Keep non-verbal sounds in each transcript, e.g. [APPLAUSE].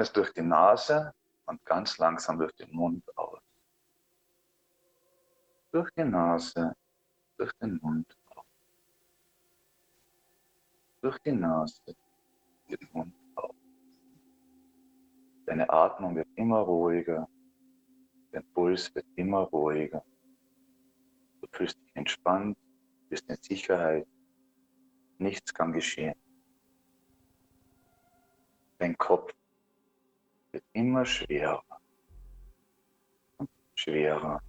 Du atmest durch die Nase und ganz langsam durch den Mund aus. Durch die Nase, durch den Mund aus. Durch die Nase, den Mund aus. Deine Atmung wird immer ruhiger, dein Puls wird immer ruhiger. Du fühlst dich entspannt, bist in Sicherheit, nichts kann geschehen. Dein Kopf wird immer schwerer und schwerer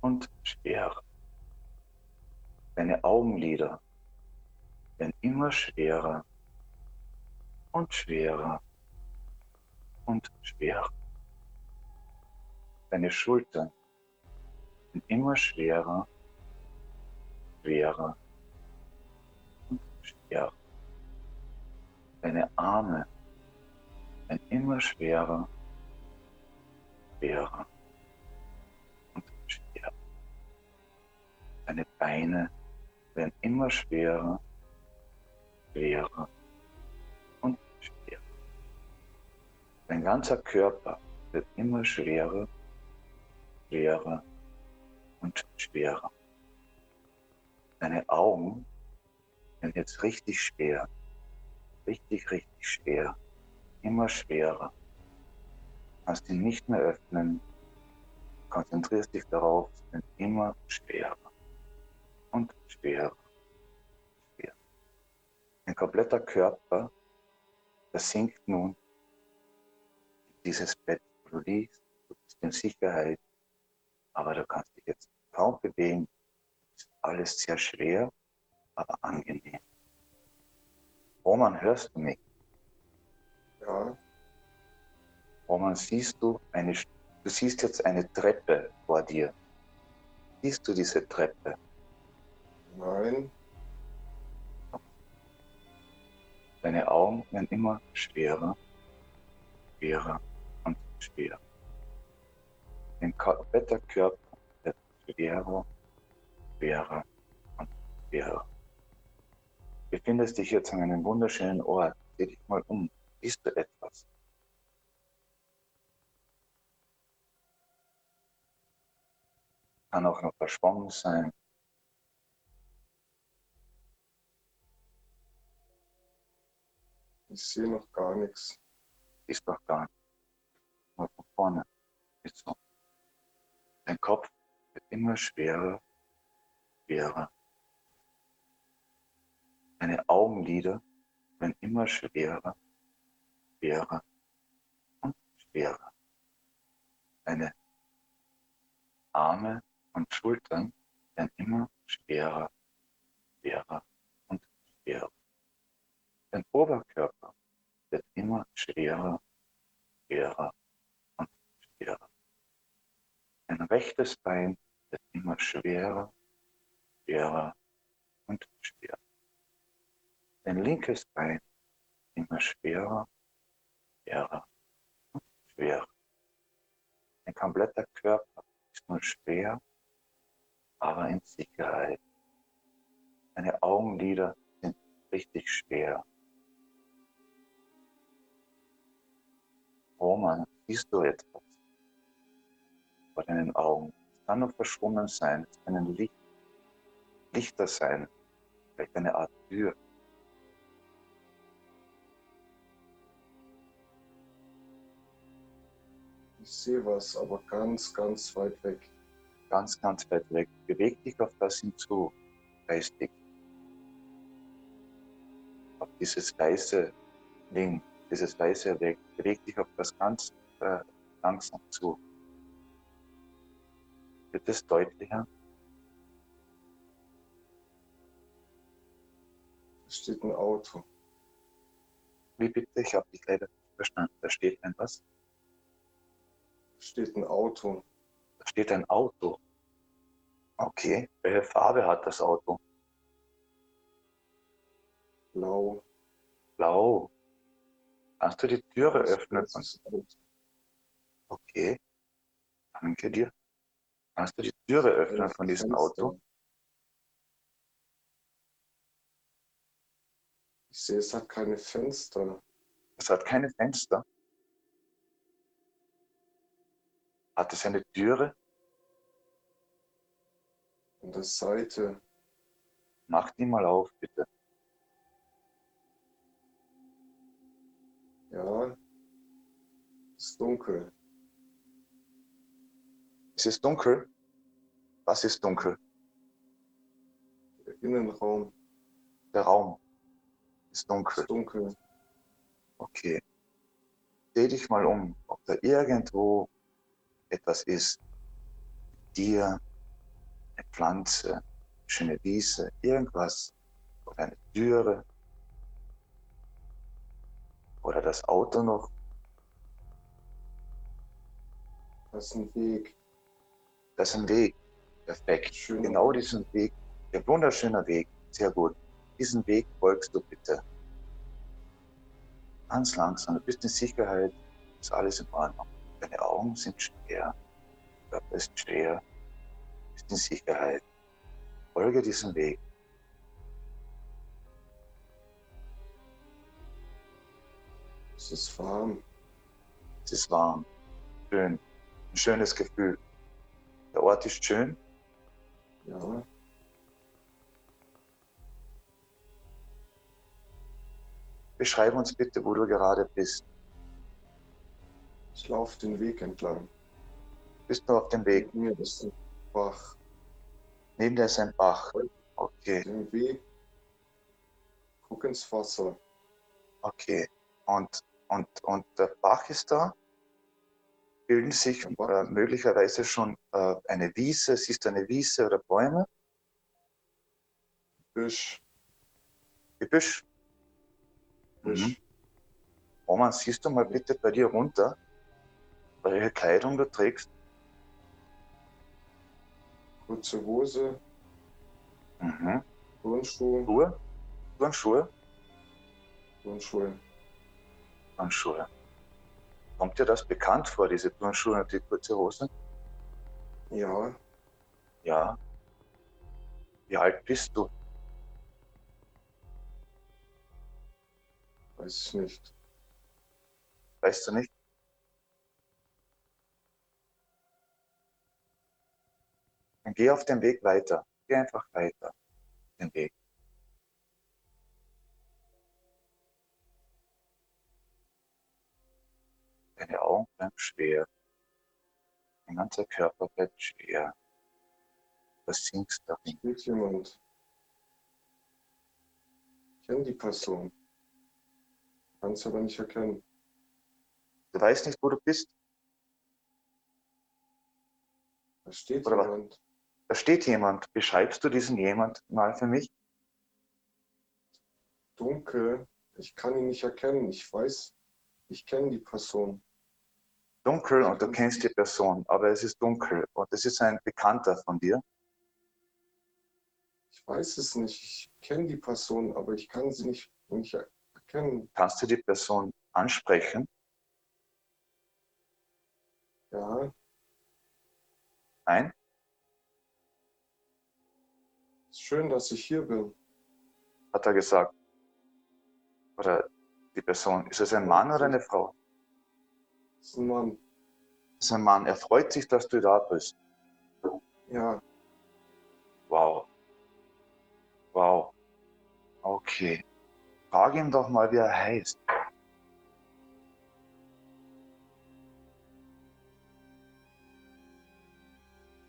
und schwerer. Deine Augenlider werden immer schwerer und schwerer und schwerer. Deine Schultern werden immer schwerer, schwerer und schwerer. Deine Arme werden immer schwerer, schwerer und schwerer. Deine Beine werden immer schwerer, schwerer und schwerer. Dein ganzer Körper wird immer schwerer, schwerer und schwerer. Deine Augen werden jetzt richtig schwer, richtig, richtig schwer, immer schwerer. Du kannst ihn nicht mehr öffnen, konzentrierst dich darauf, es wird immer schwerer und schwerer, schwerer. Dein kompletter Körper, der sinkt nun in dieses Bett, du liegst, du bist in Sicherheit, aber du kannst dich jetzt kaum bewegen. Ist alles sehr schwer, aber angenehm. Roman, hörst du mich? Ja, Roman, siehst du eine, du siehst jetzt eine Treppe vor dir. Siehst du diese Treppe? nein, Deine Augen werden immer schwerer, schwerer und schwerer. Dein kompletter Körper wird schwerer, schwerer und schwerer. Du befindest dich jetzt an einem wunderschönen Ort. Dreh dich mal um. Siehst du etwas? Kann auch noch verschwommen sein. ich sehe noch gar nichts. Siehst doch gar nicht. Nur von vorne. Ist so. Dein Kopf wird immer schwerer, schwerer. Deine Augenlider werden immer schwerer, schwerer und schwerer. Deine Arme und Schultern werden immer schwerer, schwerer und schwerer. Dein Oberkörper wird immer schwerer, schwerer und schwerer. Dein rechtes Bein wird immer schwerer, schwerer und schwerer. Dein linkes Bein immer schwerer, schwerer und schwerer. Dein kompletter Körper ist nur schwer, aber in Sicherheit. Deine Augenlider sind richtig schwer. Roman, siehst du etwas? kann noch verschwommen sein. Es kann ein Licht, Lichter sein, vielleicht eine Art Tür. Ich sehe was, aber ganz, ganz weit weg. Ganz, ganz weit weg. Beweg dich auf das hinzu, geistig. Auf dieses weiße Ding, dieses weiße Weg. Beweg dich auf das ganz äh, langsam zu. Wird es deutlicher? Da steht ein Auto. Wie bitte? Ich habe dich leider nicht verstanden. Da steht ein was? Steht ein Auto. Da steht ein Auto. Okay. Welche Farbe hat das Auto? Blau. Blau. Kannst du die Türe öffnen? Okay. Danke dir. Kannst du die Türe öffnen von diesem. Auto? Ich sehe, es hat keine Fenster. Es hat keine Fenster. Hat es eine Türe? An der Seite. Mach die mal auf, bitte. Ja. Ist dunkel. Es ist dunkel. Was ist dunkel? Der Innenraum Der Raum ist dunkel. ist dunkel. Okay. Dreh dich mal um, ob da irgendwo etwas ist. Dir, eine Pflanze, eine schöne Wiese, irgendwas. Oder eine Türe. Oder das Auto noch. Das ist ein Weg. Das ist ein Weg. Perfekt. Schön. Genau diesen Weg. Der wunderschöner Weg. Sehr gut. Diesen Weg folgst du bitte. Ganz langsam. Du bist in Sicherheit. Ist alles in Ordnung. Deine Augen sind schwer. Der Körper ist schwer. Du bist in Sicherheit. Folge diesem Weg. Es ist warm. Es ist warm. Schön. Ein schönes Gefühl. Der Ort ist schön. Ja. Beschreib uns bitte, wo du gerade bist. Ich laufe den Weg entlang. Bist du auf dem Weg? Neben mir ist ein Bach. Neben dir ist ein Bach. Okay. Den Weg. Guck ins Wasser. Okay. Und, und, und der Bach ist da. Bilden sich Der Bach. äh, möglicherweise schon äh, eine Wiese, siehst du eine Wiese oder Bäume? Büsch. Gebüsch. Büsch. Mhm. Roman, siehst du mal bitte bei dir runter, welche Kleidung du trägst? Kurze Hose. Mhm. Turnschuhe. Schuhe? Turnschuhe? Turnschuhe. Turnschuhe. Kommt dir das bekannt vor, diese Turnschuhe und die kurze Hose? Ja. Ja. Wie alt bist du? Weiß ich nicht. Weißt du nicht? Dann geh auf den Weg weiter. Geh einfach weiter. Den Weg. Deine Augen bleiben schwer. Dein ganzer Körper bleibt schwer. Du sinkst darin. Steht jemand. Ich kenne die Person. Kann es aber nicht erkennen. Du weißt nicht, wo du bist. Da steht Oder was? jemand. Da steht jemand. Beschreibst du diesen jemand mal für mich? Dunkel. Ich kann ihn nicht erkennen. Ich weiß, ich kenne die Person. Dunkel und du kennst die Person, aber es ist dunkel und es ist ein Bekannter von dir. Ich weiß es nicht. Ich kenne die Person, aber ich kann sie nicht, nicht erkennen. Kannst du die Person ansprechen? Ja, Nein? Schön, dass ich hier bin. Hat er gesagt. Oder die Person. Ist es ein Mann oder eine Frau? Das ist ein Mann. Es ist ein Mann. Er freut sich, dass du da bist. Ja, Wow. Wow. Okay. Frag ihn doch mal, wie er heißt.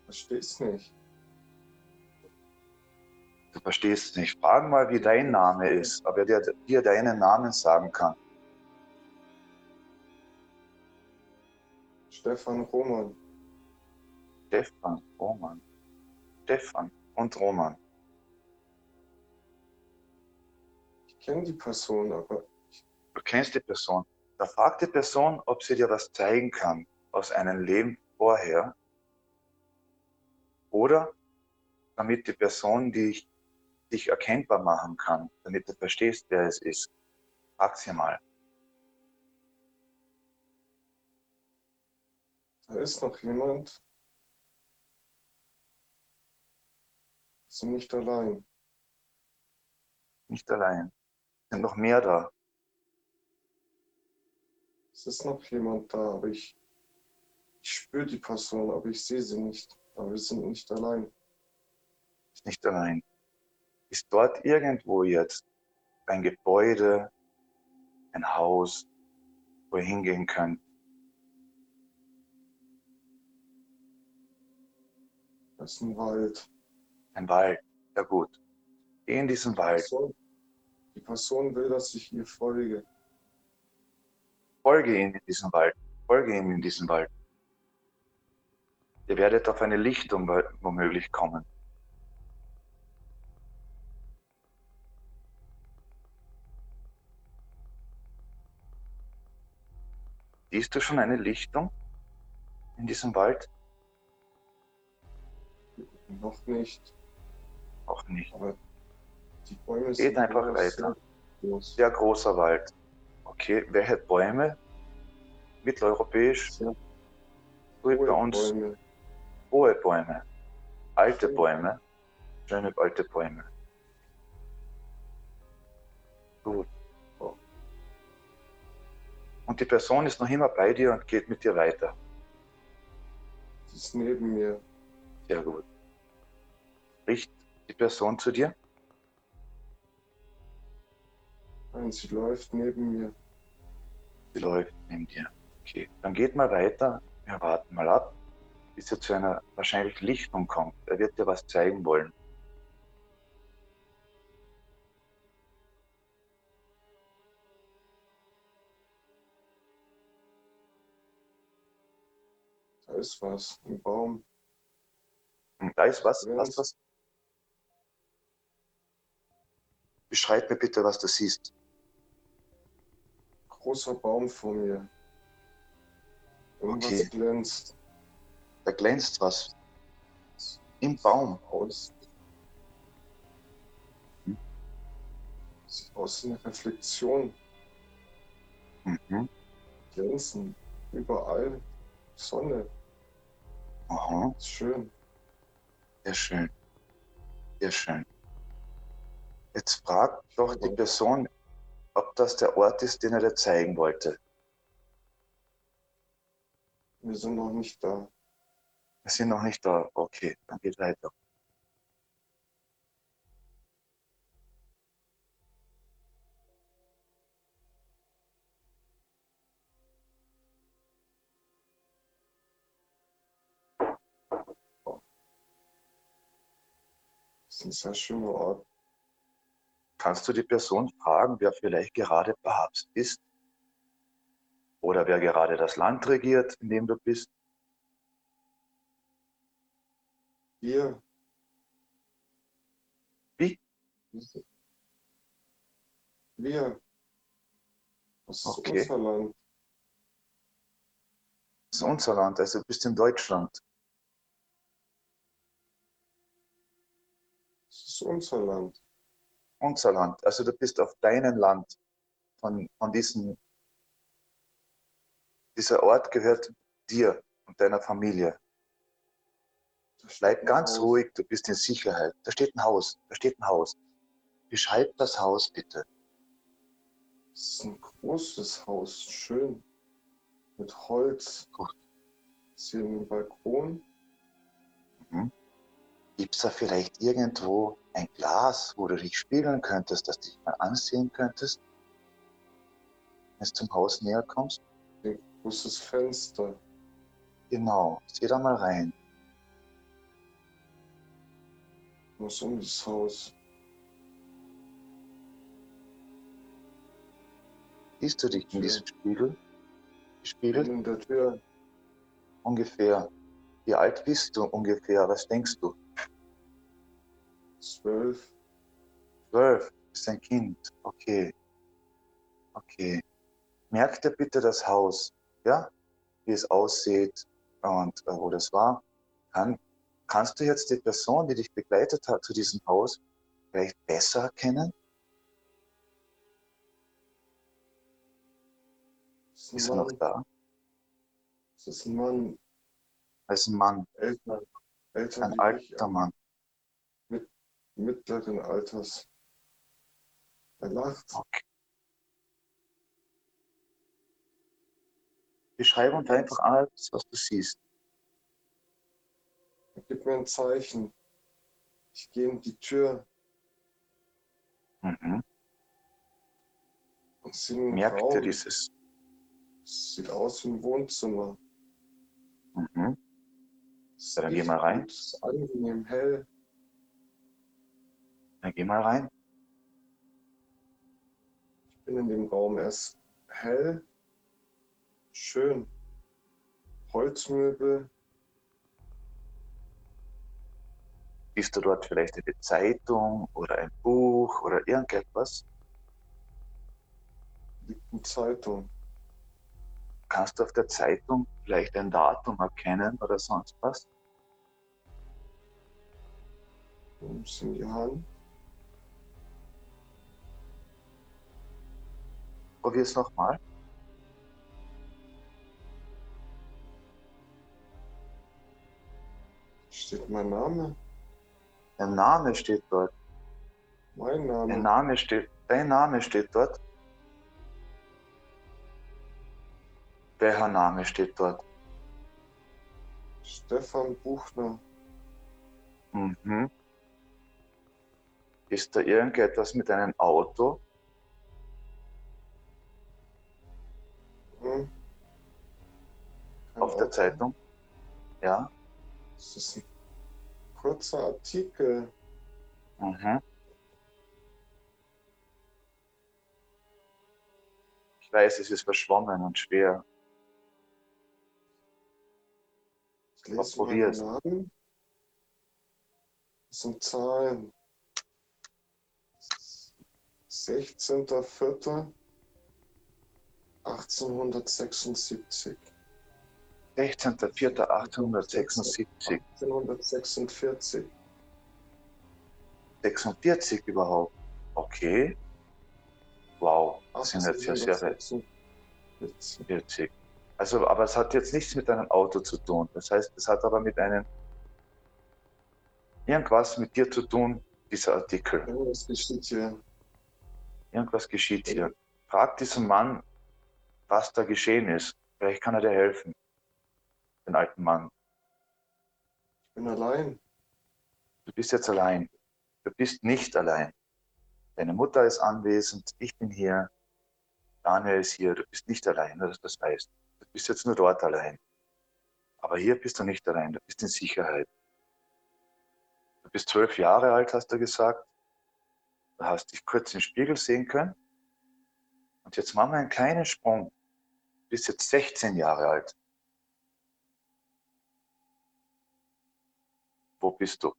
versteh's nicht. Du verstehst nicht. Frag mal, wie dein Name ist, ob er dir, dir deinen Namen sagen kann. Stefan Roman. Stefan, Roman. Stefan und Roman. Ich kenne die Person, aber Du kennst die Person. Da fragt die Person, ob sie dir was zeigen kann aus einem Leben vorher. Oder damit die Person dich, dich erkennbar machen kann, damit du verstehst, wer es ist. Frag sie mal. da ist noch jemand. Sie nicht allein. Nicht allein. Sind noch mehr da. Es ist noch jemand da, aber ich, ich spüre die Person, aber ich sehe sie nicht. Aber wir sind nicht allein. Ist nicht allein. Ist dort irgendwo jetzt ein Gebäude, ein Haus, wo ihr hingehen könnt? Das ist ein Wald. Ein Wald. Ja gut. Geh in diesen Die Wald. Person, die Person will, dass ich ihr folge. Folge ihm in diesen Wald. Folge ihm in diesen Wald. Ihr werdet auf eine Lichtung wo- womöglich kommen. Siehst du schon eine Lichtung in diesem Wald? Noch nicht. Auch nicht. Aber die Bäume Geht sind einfach weiter. sehr groß. Sehr großer Wald. Okay, welche Bäume? Mitteleuropäisch? Sehr So wie hohe bei uns Bäume. hohe Bäume. Alte. Bäume. Schöne alte Bäume. Gut. Und die Person ist noch immer bei dir und geht mit dir weiter. Sie ist neben mir. Sehr gut. Spricht die Person zu dir? Nein, sie läuft neben mir. Sie läuft neben dir. Okay, dann geht mal weiter. Wir warten mal ab, bis er zu einer wahrscheinlich Lichtung kommt. Er wird dir was zeigen wollen. Ist was. Ein Baum. Und da ist was, was, was? Beschreib mir bitte, was du siehst. Großer Baum vor mir. Irgendwas Okay. glänzt Da glänzt was. Im Baum. aus. Hm. Sieht aus wie eine Reflexion. Mhm. Glänzen. Überall. Sonne. Aha. Schön. Sehr schön. Sehr schön. Jetzt frag doch die Person, ob das der Ort ist, den er dir zeigen wollte. Wir sind noch nicht da. Wir sind noch nicht da. Okay, dann geht weiter. Ein sehr schöner Ort. Kannst du die Person fragen, wer vielleicht gerade Papst ist? Oder wer gerade das Land regiert, in dem du bist? Wir. Wie? Wir. Das ist Okay. unser Land. Das ist unser Land, also du bist in Deutschland. Das ist unser Land. Unser Land. Also du bist auf deinem Land. Von, von diesem, dieser Ort gehört dir und deiner Familie. Bleib ganz ruhig, du bist in Sicherheit. Da steht ein Haus, da steht ein Haus. Beschreib das Haus bitte. Das ist ein großes Haus. Schön. Mit Holz. Gut. Ist hier ein Balkon. Mhm. Gibt es da vielleicht irgendwo ein Glas, wo du dich spiegeln könntest, dass du dich mal ansehen könntest, wenn du zum Haus näher kommst? Ein großes Fenster. Genau, sieh da mal rein. Muss um das Haus. Siehst du dich in diesem Spiegel? Gespiegelt? In der Tür. Ungefähr. Wie alt bist du ungefähr? Was denkst du? Zwölf. Zwölf. Ist ein Kind. Okay. Okay. Merk dir bitte das Haus, ja? Wie es aussieht und äh, wo das war. Kann, kannst du jetzt die Person, die dich begleitet hat zu diesem Haus, vielleicht besser erkennen? Ist er noch da? Das ist ein Mann. Das ist ein Mann, Älter. Älter ein wie ich, alter Mann. Mittleren Alters. Er lacht. Okay. Beschreib uns einfach alles, was du siehst. Gibt mir ein Zeichen. Ich gehe in die Tür Mhm. und sehe einen Merk dir Raum. dieses. Es sieht aus wie ein Wohnzimmer. Mhm. Dann geh mal rein. Es ist angenehm hell. Dann geh mal rein. Ich bin in dem Raum. Er ist hell, schön. Holzmöbel. Siehst du dort vielleicht eine Zeitung oder ein Buch oder irgendetwas? liegt eine Zeitung. Kannst du auf der Zeitung vielleicht ein Datum erkennen oder sonst was? Nimm's in die Hand. Probier es nochmal. Steht mein Name? Dein Name steht dort. Mein Name. Name steht, dein Name steht dort. Welcher Name steht dort? Stefan Buchner. Mhm. Ist da irgendetwas mit einem Auto? Auf der. Zeitung? Ja. Das ist ein kurzer Artikel. Mhm. Ich weiß, es ist verschwommen und schwer. Ich lese mal probier's. den Namen. Das sind Zahlen. 16.04.1876. 16.04.1876. 1846. 46 überhaupt. Okay. Wow, das sind jetzt ja sehr weit. 1846. 40. Also, aber es hat jetzt nichts mit einem Auto zu tun. Das heißt, es hat aber mit einem irgendwas mit dir zu tun, dieser Artikel. Irgendwas geschieht hier. Irgendwas geschieht hier. Frag diesen Mann, was da geschehen ist. Vielleicht kann er dir helfen. Den alten Mann. Ich bin allein. Du bist jetzt allein. Du bist nicht allein. Deine Mutter ist anwesend, ich bin hier, Daniel ist hier, du bist nicht allein, dass du das weißt. Du bist jetzt nur dort allein. Aber hier bist du nicht allein, du bist in Sicherheit. Du bist zwölf Jahre alt, hast du gesagt. Du hast dich kurz im Spiegel sehen können. Und jetzt machen wir einen kleinen Sprung. Du bist jetzt 16 Jahre alt. Wo bist du?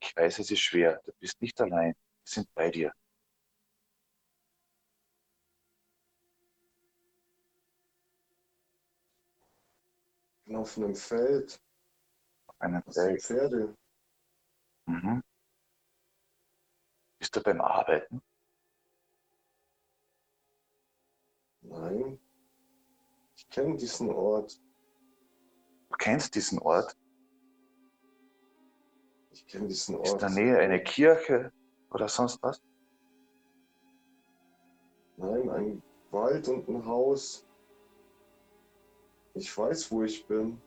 Ich weiß, es ist schwer. Du bist nicht allein. Wir sind bei dir. Auf einem Feld. Auf einem Das Feld. Pferde. Mhm. Bist du beim Arbeiten? Nein. Ich kenne diesen Ort. Du kennst diesen Ort. Ich kenne diesen Ort. Ist in der Nähe eine Kirche oder sonst was? Nein, ein Wald und ein Haus. Ich weiß, wo ich bin.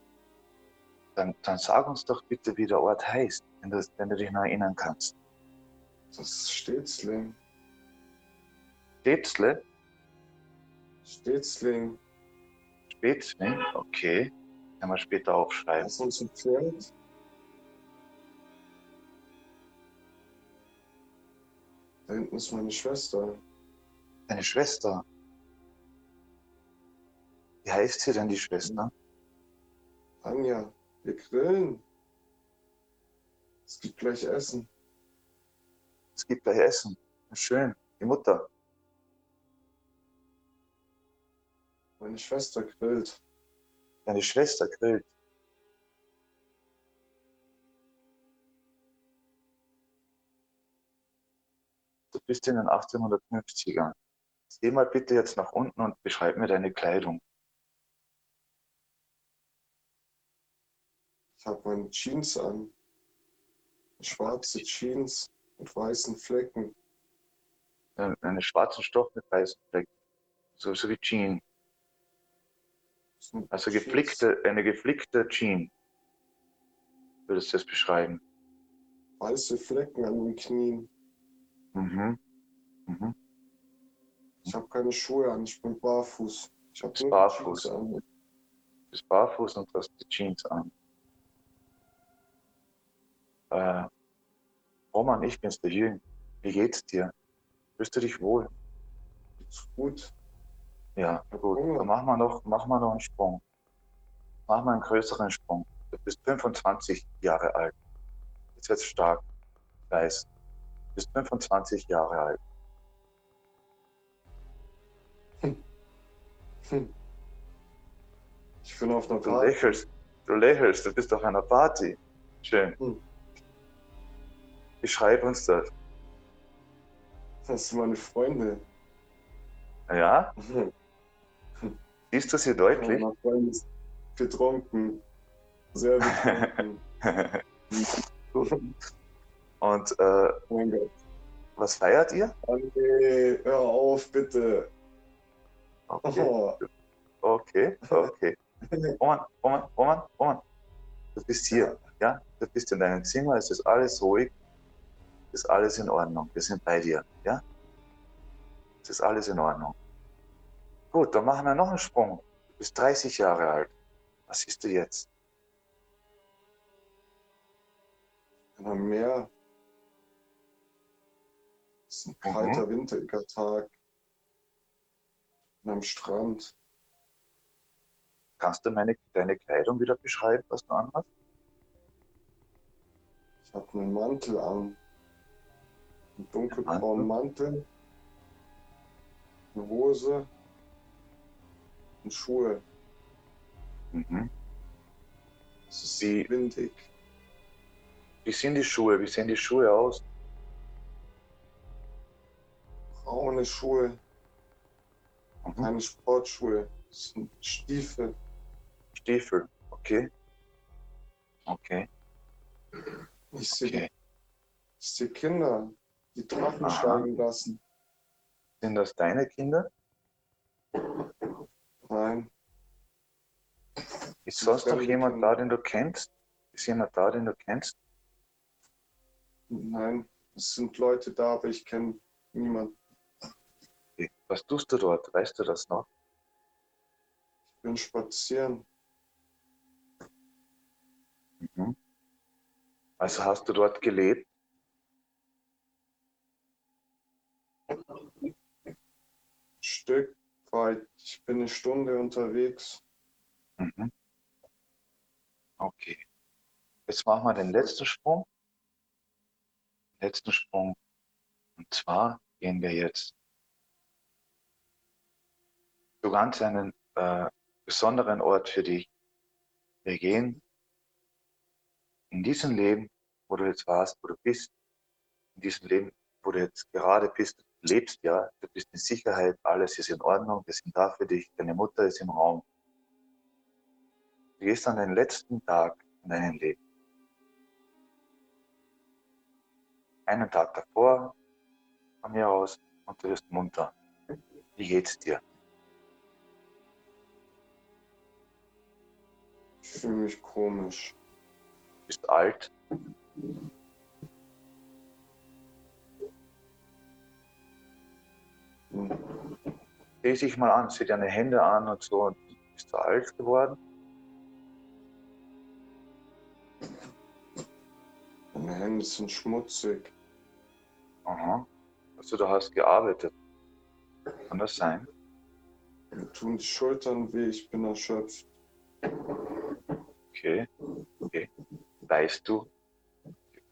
Dann, dann sag uns doch bitte, wie der Ort heißt, wenn du, wenn du dich noch erinnern kannst. Das ist Stetzling. Stetzle? Stetzling. Spätzling? Okay. Kann man später aufschreiben. Das ist uns ein Pferd. Da hinten ist meine Schwester. Deine Schwester. Wie heißt sie denn, die Schwester? Anja, wir grillen. Es gibt gleich Essen. Es gibt gleich Essen. Schön. Die Mutter. Meine Schwester grillt. Deine Schwester grillt. Du bist in den 1850ern. Geh mal bitte jetzt nach unten und beschreib mir deine Kleidung. Ich habe meine Jeans an. Schwarze Jeans mit weißen Flecken. Einen, einen schwarzen Stoff mit weißen Flecken. So, so wie Jean. Also Jeans. geflickte, eine geflickte Jean. Würdest du das beschreiben? Weiße Flecken an den Knien. Mhm. Mhm. Ich habe keine Schuhe an, ich bin barfuß. Ich habe barfuß. Jeans an. Du bist barfuß und hast die Jeans an. Äh, Roman, ich bin's, der Jürgen. Wie geht's dir? Fühlst du dich wohl? Ist gut. Ja, gut. Hunger. Dann machen wir noch, machen wir noch einen Sprung. Machen wir einen größeren Sprung. Du bist 25 Jahre alt. Jetzt wird's stark. Ich weiß. Du bist 25 Jahre alt. Hm. Ich bin auf einer Du Party. lächelst. Du lächelst. Du bist auf einer Party. Schön. Hm. Beschreib uns das. Das sind meine Freunde. Ja? [LAUGHS] Siehst du sie deutlich? Meine Freunde ist betrunken. Sehr betrunken. [LAUGHS] Und äh, oh mein Gott. was feiert ihr? André, hör auf, bitte. Okay, Oh. okay, okay. Roman, Roman, Roman, Roman. Du bist hier, ja? Du bist in deinem Zimmer, es ist alles ruhig, es ist alles in Ordnung. Wir sind bei dir, ja? Es ist alles in Ordnung. Gut, dann machen wir noch einen Sprung. Du bist 30 Jahre alt. Was siehst du jetzt? Einem Meer. Es ist ein Mhm. kalter, winteriger Tag. Am Strand. Kannst du meine, deine Kleidung wieder beschreiben, was du anhast? Ich habe einen Mantel an. Einen dunkelbraunen Mantel. Eine Hose. Und Schuhe. Mhm. Es ist Wie- windig. Wie sind die Schuhe? Wie sehen die Schuhe aus? Braune Schuhe. Mhm. Keine Sportschuhe. Es sind Stiefel. Stiefel, okay. Okay, Ich sehe okay. ich sehe Kinder, die Drachen Aha. steigen lassen. Sind das deine Kinder? Nein, Ist sonst noch jemand da, den du kennst? Ist jemand da, den du kennst? nein. Es sind Leute da, aber ich kenne niemanden. Was tust du dort? Weißt du das noch? Ich bin spazieren. Mhm. Also hast du dort gelebt? Ein Stück weit. Ich bin eine Stunde unterwegs. Mhm. Okay. Jetzt machen wir den letzten Sprung. Letzten Sprung. Und zwar gehen wir jetzt zu ganz einen äh, besonderen Ort für dich. Wir gehen in diesem Leben, wo du jetzt warst, wo du bist, in diesem Leben, wo du jetzt gerade bist, lebst ja, du bist in Sicherheit, alles ist in Ordnung, wir sind da für dich, deine Mutter ist im Raum. Du gehst an den letzten Tag in deinem Leben. Einen Tag davor, von mir aus, und du wirst munter. Wie geht's dir? Ich fühle mich komisch. Du bist alt. Dreh dich mal an, sieh deine Hände an und so. Und bist du alt geworden? Meine Hände sind schmutzig. Aha. Also du hast gearbeitet. Kann das sein? Mir tun die Schultern weh, ich bin erschöpft. Okay. okay. Weißt du,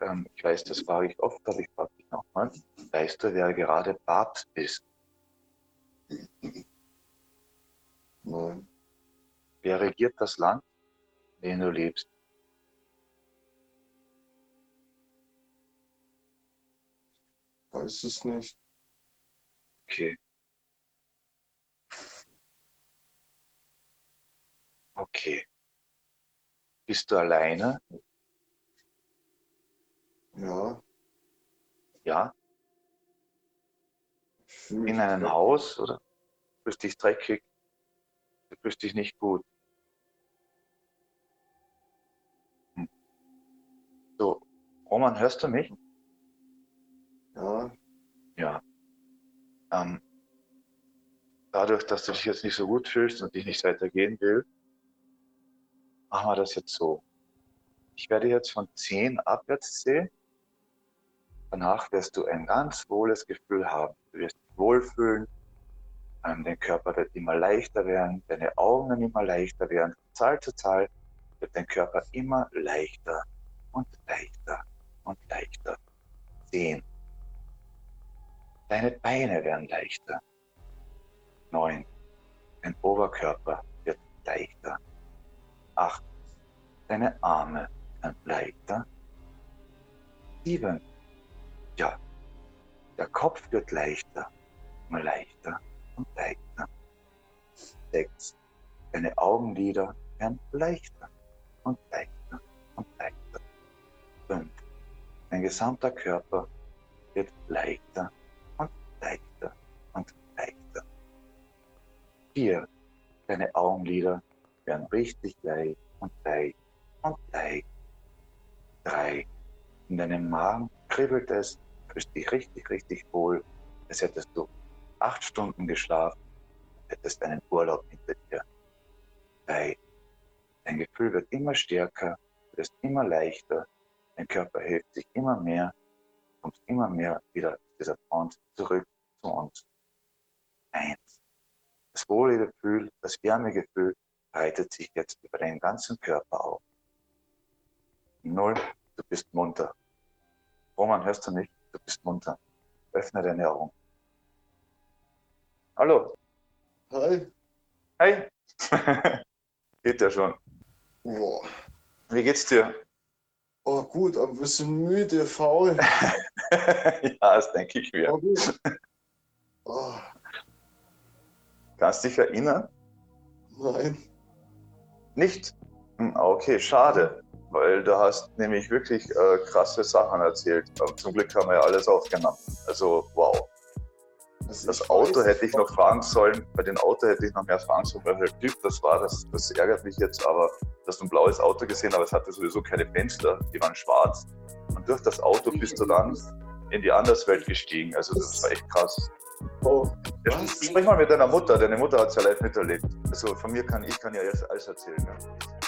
ähm, ich weiß, das frage ich oft, aber ich frage dich nochmal. Weißt du, wer gerade Papst ist? Nein, Wer regiert das Land, in dem du lebst? weiß es nicht. Okay. Okay. Bist du alleine? Ja, Ja. Mich In einem. Haus oder fühlst dich dreckig? Du fühlst dich nicht gut. Hm. So, Roman, hörst du mich? Ja, Ja. Ähm, dadurch, dass du dich jetzt nicht so gut fühlst und dich nicht weitergehen will, machen wir das jetzt so. Ich werde jetzt von 10 abwärts zählen. Danach wirst du ein ganz wohles Gefühl haben. Du wirst dich wohlfühlen. Ähm, dein Körper wird immer leichter werden. Deine Augen werden immer leichter werden. Von Zahl zu Zahl wird dein Körper immer leichter und leichter und leichter. 10. Deine Beine werden leichter. 9. Dein Oberkörper wird leichter. 8. Deine Arme werden leichter. 7. Der Kopf wird leichter, immer leichter und leichter. 6. Deine Augenlider werden leichter und leichter und leichter. 5. Dein gesamter Körper wird leichter und leichter und leichter. 4. Deine Augenlider werden richtig leicht und leicht und leicht. 3. In deinem Magen kribbelt es, fühlst dich richtig, richtig wohl, als hättest du acht Stunden geschlafen, hättest einen Urlaub hinter dir. 2. Dein Gefühl wird immer stärker, du wirst immer leichter, dein Körper hilft sich immer mehr, kommst immer mehr wieder zu dieser Front zurück zu uns. 1. Das wohlige Gefühl, das Wärmegefühl breitet sich jetzt über deinen ganzen Körper auf. 0. Du bist munter. Roman, hörst du mich? Du bist munter. Öffne deine Augen. Hallo. Hi. Hi. [LAUGHS] Geht ja schon. Boah. Wie geht's dir? Oh, gut, aber ein bisschen müde, faul. [LAUGHS] ja, das denke ich mir. Oh, [LAUGHS] Kannst dich erinnern? nein. Nicht? Hm, Okay, schade. Weil du hast nämlich wirklich äh, krasse Sachen erzählt. Zum Glück haben wir ja alles aufgenommen. Also, wow. Das ich Auto hätte ich noch fragen sollen. Bei dem Auto hätte ich noch mehr fragen sollen, weil halt Typ das war. Das, das ärgert mich jetzt, aber du hast ein blaues Auto gesehen, aber es hatte sowieso keine Fenster. Die waren schwarz. Und durch das Auto bist du dann in die Anderswelt gestiegen. Also, das war echt krass. Oh? Sprich mal mit deiner Mutter. Deine Mutter hat es ja live miterlebt. Also, von mir kann ich kann ja alles erzählen. Ja.